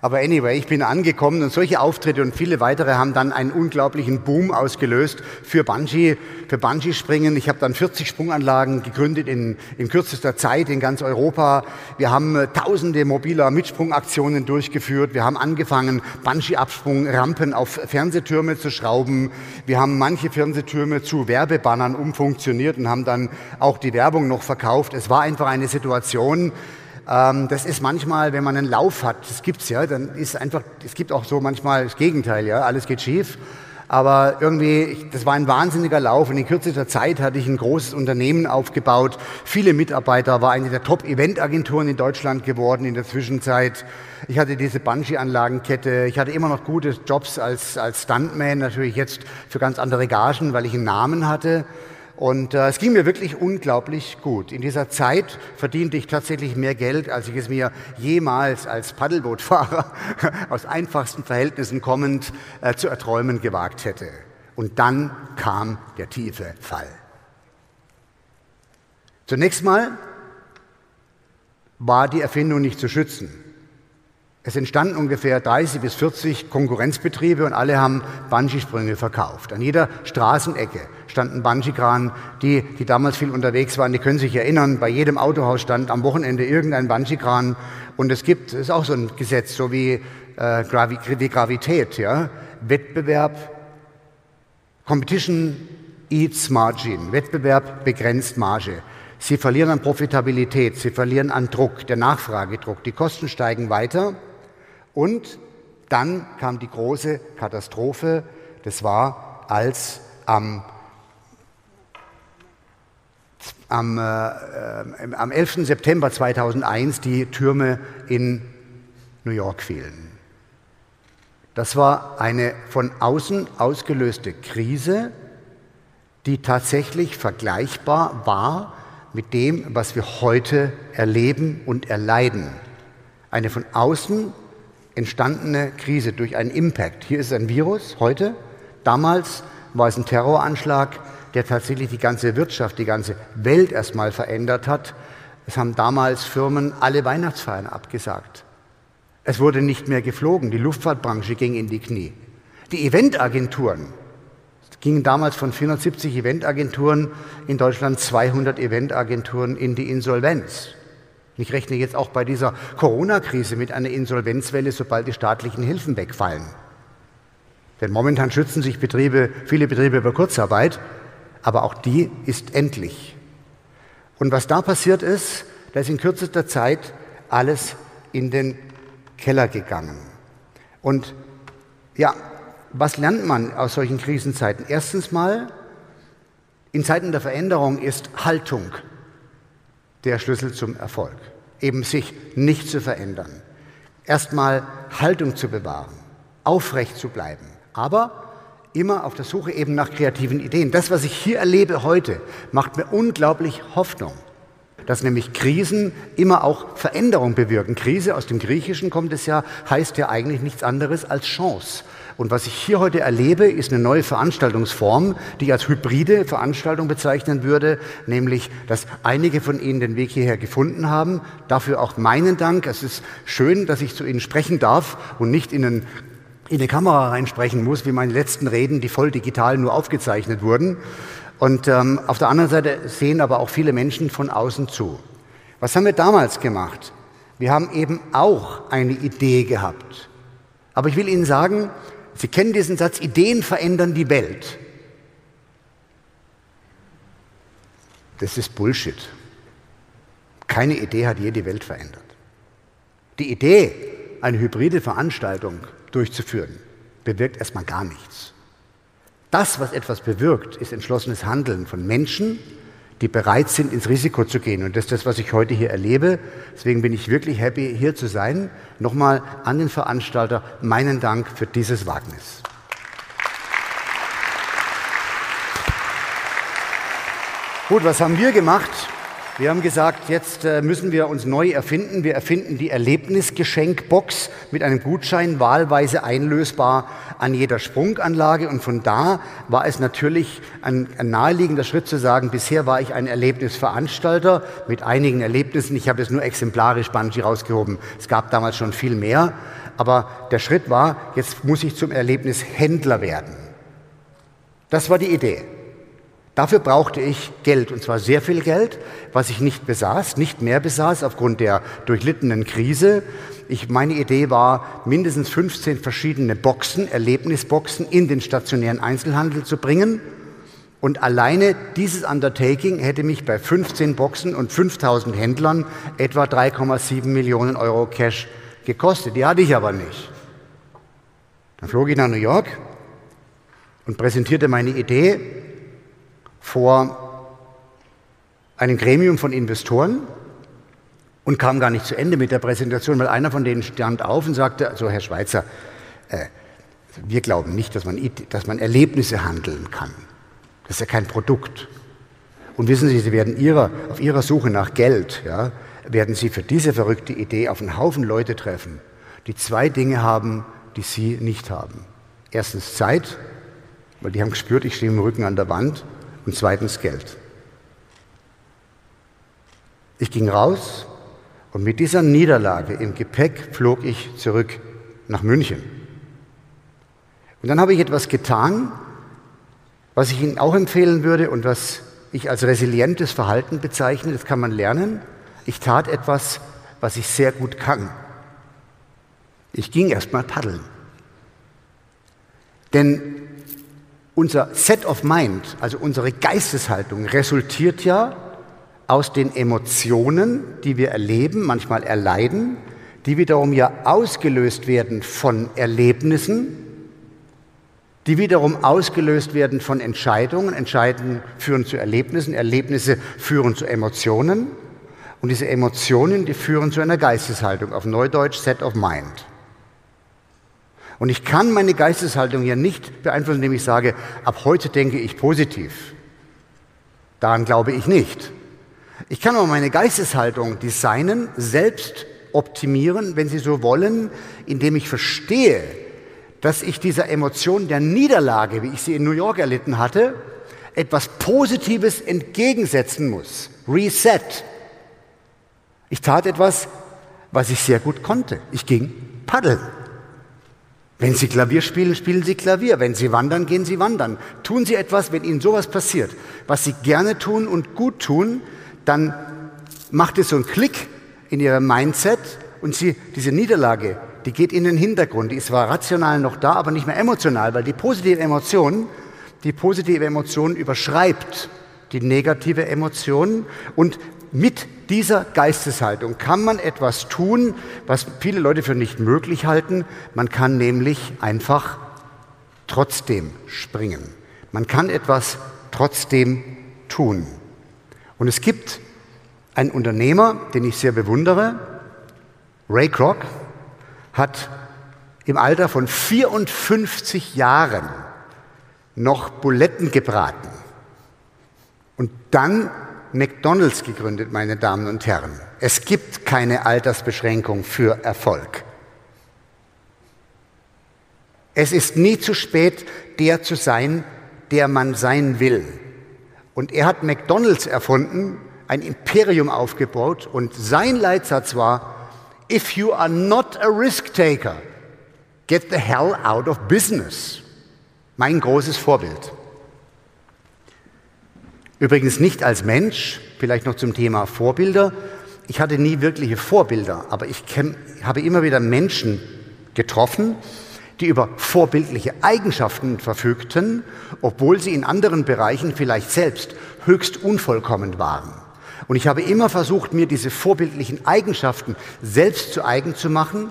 Aber anyway, ich bin angekommen und solche Auftritte und viele weitere haben dann einen unglaublichen Boom ausgelöst für Bungee, für Bungee-Springen. Ich habe dann 40 Sprunganlagen gegründet in, in kürzester Zeit in ganz Europa. Wir haben äh, tausende mobiler Mitsprungaktionen durchgeführt. Wir haben angefangen, Bungee-Absprung-Rampen auf Fernsehtürme zu schrauben. Wir haben manche Fernsehtürme zu Werbebannern umfunktioniert und haben dann auch die Werbung noch verkauft. Es war einfach eine Situation, das ist manchmal, wenn man einen Lauf hat, das gibt's ja, dann ist einfach, es gibt auch so manchmal das Gegenteil, ja, alles geht schief. Aber irgendwie, das war ein wahnsinniger Lauf und in kürzester Zeit hatte ich ein großes Unternehmen aufgebaut. Viele Mitarbeiter, war eine der Top-Event-Agenturen in Deutschland geworden in der Zwischenzeit. Ich hatte diese Bungee-Anlagenkette. Ich hatte immer noch gute Jobs als, als Stuntman, natürlich jetzt für ganz andere Gagen, weil ich einen Namen hatte. Und äh, es ging mir wirklich unglaublich gut. In dieser Zeit verdiente ich tatsächlich mehr Geld, als ich es mir jemals als Paddelbootfahrer aus einfachsten Verhältnissen kommend äh, zu erträumen gewagt hätte. Und dann kam der tiefe Fall. Zunächst mal war die Erfindung nicht zu schützen. Es entstanden ungefähr 30 bis 40 Konkurrenzbetriebe und alle haben Bungee-Sprünge verkauft. An jeder Straßenecke standen Bungee-Kran, die, die damals viel unterwegs waren, die können sich erinnern, bei jedem Autohaus stand am Wochenende irgendein Bungee-Kran. Und es gibt, ist auch so ein Gesetz, so wie, äh, Gravi wie Gravität, ja, Wettbewerb, Competition eats margin, Wettbewerb begrenzt Marge. Sie verlieren an Profitabilität, sie verlieren an Druck, der Nachfragedruck, die Kosten steigen weiter und dann kam die große Katastrophe, das war, als am, am, äh, am 11. September 2001 die Türme in New York fielen. Das war eine von außen ausgelöste Krise, die tatsächlich vergleichbar war mit dem, was wir heute erleben und erleiden. Eine von außen entstandene Krise durch einen Impact. Hier ist ein Virus heute. Damals war es ein Terroranschlag, der tatsächlich die ganze Wirtschaft, die ganze Welt erstmal verändert hat. Es haben damals Firmen alle Weihnachtsfeiern abgesagt. Es wurde nicht mehr geflogen. Die Luftfahrtbranche ging in die Knie. Die Eventagenturen es gingen damals von 470 Eventagenturen in Deutschland 200 Eventagenturen in die Insolvenz. Ich rechne jetzt auch bei dieser Corona-Krise mit einer Insolvenzwelle, sobald die staatlichen Hilfen wegfallen. Denn momentan schützen sich Betriebe, viele Betriebe über Kurzarbeit, aber auch die ist endlich. Und was da passiert ist, da ist in kürzester Zeit alles in den Keller gegangen. Und ja, was lernt man aus solchen Krisenzeiten? Erstens mal, in Zeiten der Veränderung ist Haltung der Schlüssel zum Erfolg. Eben sich nicht zu verändern. Erstmal Haltung zu bewahren, aufrecht zu bleiben, aber immer auf der Suche eben nach kreativen Ideen. Das, was ich hier erlebe heute, macht mir unglaublich Hoffnung, dass nämlich Krisen immer auch Veränderung bewirken. Krise aus dem Griechischen kommt es ja, heißt ja eigentlich nichts anderes als Chance. Und was ich hier heute erlebe, ist eine neue Veranstaltungsform, die ich als hybride Veranstaltung bezeichnen würde, nämlich, dass einige von Ihnen den Weg hierher gefunden haben. Dafür auch meinen Dank. Es ist schön, dass ich zu Ihnen sprechen darf und nicht in, einen, in eine Kamera reinsprechen muss, wie meine letzten Reden, die voll digital nur aufgezeichnet wurden. Und ähm, auf der anderen Seite sehen aber auch viele Menschen von außen zu. Was haben wir damals gemacht? Wir haben eben auch eine Idee gehabt. Aber ich will Ihnen sagen, Sie kennen diesen Satz, Ideen verändern die Welt. Das ist Bullshit. Keine Idee hat je die Welt verändert. Die Idee, eine hybride Veranstaltung durchzuführen, bewirkt erstmal gar nichts. Das, was etwas bewirkt, ist entschlossenes Handeln von Menschen, die bereit sind, ins Risiko zu gehen. Und das ist das, was ich heute hier erlebe. Deswegen bin ich wirklich happy, hier zu sein. Nochmal an den Veranstalter meinen Dank für dieses Wagnis. Gut, was haben wir gemacht? Wir haben gesagt, jetzt äh, müssen wir uns neu erfinden. Wir erfinden die Erlebnisgeschenkbox mit einem Gutschein, wahlweise einlösbar an jeder Sprunganlage. Und von da war es natürlich ein, ein naheliegender Schritt zu sagen, bisher war ich ein Erlebnisveranstalter mit einigen Erlebnissen. Ich habe es nur exemplarisch Bungee rausgehoben. Es gab damals schon viel mehr. Aber der Schritt war, jetzt muss ich zum Erlebnishändler werden. Das war die Idee. Dafür brauchte ich Geld, und zwar sehr viel Geld, was ich nicht besaß, nicht mehr besaß aufgrund der durchlittenen Krise. Ich, meine Idee war, mindestens 15 verschiedene Boxen, Erlebnisboxen in den stationären Einzelhandel zu bringen. Und alleine dieses Undertaking hätte mich bei 15 Boxen und 5000 Händlern etwa 3,7 Millionen Euro Cash gekostet. Die hatte ich aber nicht. Dann flog ich nach New York und präsentierte meine Idee vor einem Gremium von Investoren und kam gar nicht zu Ende mit der Präsentation, weil einer von denen stand auf und sagte, so Herr Schweizer, äh, wir glauben nicht, dass man, dass man Erlebnisse handeln kann. Das ist ja kein Produkt. Und wissen Sie, Sie werden ihrer, auf Ihrer Suche nach Geld, ja, werden Sie für diese verrückte Idee auf einen Haufen Leute treffen, die zwei Dinge haben, die Sie nicht haben. Erstens Zeit, weil die haben gespürt, ich stehe im Rücken an der Wand und zweitens Geld. Ich ging raus und mit dieser Niederlage im Gepäck flog ich zurück nach München. Und dann habe ich etwas getan, was ich Ihnen auch empfehlen würde und was ich als resilientes Verhalten bezeichne, das kann man lernen. Ich tat etwas, was ich sehr gut kann. Ich ging erst mal paddeln. Denn unser Set of Mind, also unsere Geisteshaltung, resultiert ja aus den Emotionen, die wir erleben, manchmal erleiden, die wiederum ja ausgelöst werden von Erlebnissen, die wiederum ausgelöst werden von Entscheidungen. Entscheidungen führen zu Erlebnissen, Erlebnisse führen zu Emotionen und diese Emotionen, die führen zu einer Geisteshaltung, auf Neudeutsch Set of Mind. Und ich kann meine Geisteshaltung ja nicht beeinflussen, indem ich sage, ab heute denke ich positiv. Daran glaube ich nicht. Ich kann aber meine Geisteshaltung designen, selbst optimieren, wenn Sie so wollen, indem ich verstehe, dass ich dieser Emotion der Niederlage, wie ich sie in New York erlitten hatte, etwas Positives entgegensetzen muss. Reset. Ich tat etwas, was ich sehr gut konnte. Ich ging paddeln. Wenn Sie Klavier spielen, spielen Sie Klavier. Wenn Sie wandern, gehen Sie wandern. Tun Sie etwas, wenn Ihnen sowas passiert, was Sie gerne tun und gut tun, dann macht es so einen Klick in Ihrem Mindset und Sie, diese Niederlage, die geht in den Hintergrund. Die ist zwar rational noch da, aber nicht mehr emotional, weil die positive Emotion, die positive Emotion überschreibt die negative Emotion und mit dieser Geisteshaltung kann man etwas tun, was viele Leute für nicht möglich halten. Man kann nämlich einfach trotzdem springen. Man kann etwas trotzdem tun. Und es gibt einen Unternehmer, den ich sehr bewundere, Ray Kroc, hat im Alter von 54 Jahren noch Buletten gebraten und dann McDonald's gegründet, meine Damen und Herren. Es gibt keine Altersbeschränkung für Erfolg. Es ist nie zu spät, der zu sein, der man sein will. Und er hat McDonald's erfunden, ein Imperium aufgebaut und sein Leitsatz war, If you are not a risk taker, get the hell out of business. Mein großes Vorbild. Übrigens nicht als Mensch, vielleicht noch zum Thema Vorbilder. Ich hatte nie wirkliche Vorbilder, aber ich habe immer wieder Menschen getroffen, die über vorbildliche Eigenschaften verfügten, obwohl sie in anderen Bereichen vielleicht selbst höchst unvollkommen waren. Und ich habe immer versucht, mir diese vorbildlichen Eigenschaften selbst zu eigen zu machen,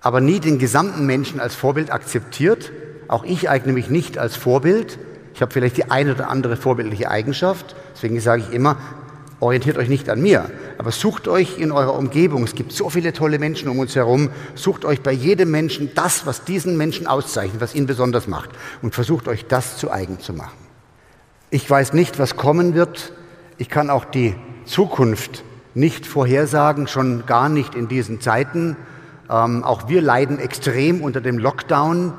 aber nie den gesamten Menschen als Vorbild akzeptiert. Auch ich eigne mich nicht als Vorbild, Ich habe vielleicht die eine oder andere vorbildliche Eigenschaft. Deswegen sage ich immer, orientiert euch nicht an mir, aber sucht euch in eurer Umgebung, es gibt so viele tolle Menschen um uns herum, sucht euch bei jedem Menschen das, was diesen Menschen auszeichnet, was ihn besonders macht und versucht euch das zu eigen zu machen. Ich weiß nicht, was kommen wird. Ich kann auch die Zukunft nicht vorhersagen, schon gar nicht in diesen Zeiten. Ähm, auch wir leiden extrem unter dem Lockdown.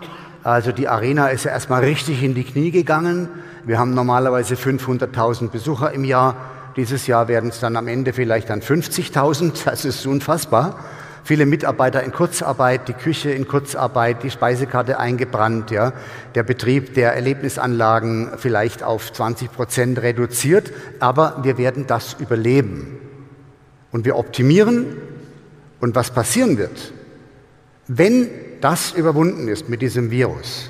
Also die Arena ist ja erstmal richtig in die Knie gegangen. Wir haben normalerweise 500.000 Besucher im Jahr. Dieses Jahr werden es dann am Ende vielleicht dann 50.000. Das ist unfassbar. Viele Mitarbeiter in Kurzarbeit, die Küche in Kurzarbeit, die Speisekarte eingebrannt, ja. Der Betrieb der Erlebnisanlagen vielleicht auf 20 Prozent reduziert. Aber wir werden das überleben. Und wir optimieren. Und was passieren wird, wenn das überwunden ist mit diesem Virus,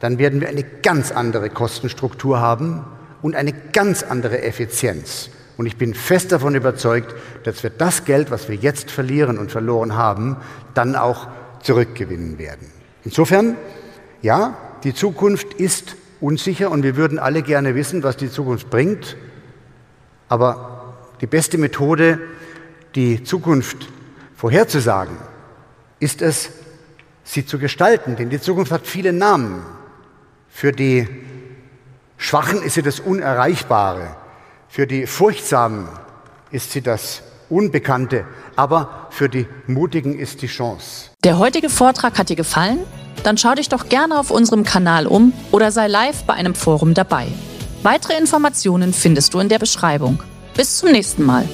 dann werden wir eine ganz andere Kostenstruktur haben und eine ganz andere Effizienz. Und ich bin fest davon überzeugt, dass wir das Geld, was wir jetzt verlieren und verloren haben, dann auch zurückgewinnen werden. Insofern, ja, die Zukunft ist unsicher und wir würden alle gerne wissen, was die Zukunft bringt. Aber die beste Methode, die Zukunft vorherzusagen, ist es, sie zu gestalten. Denn die Zukunft hat viele Namen. Für die Schwachen ist sie das Unerreichbare. Für die Furchtsamen ist sie das Unbekannte. Aber für die Mutigen ist die Chance. Der heutige Vortrag hat dir gefallen? Dann schau dich doch gerne auf unserem Kanal um oder sei live bei einem Forum dabei. Weitere Informationen findest du in der Beschreibung. Bis zum nächsten Mal.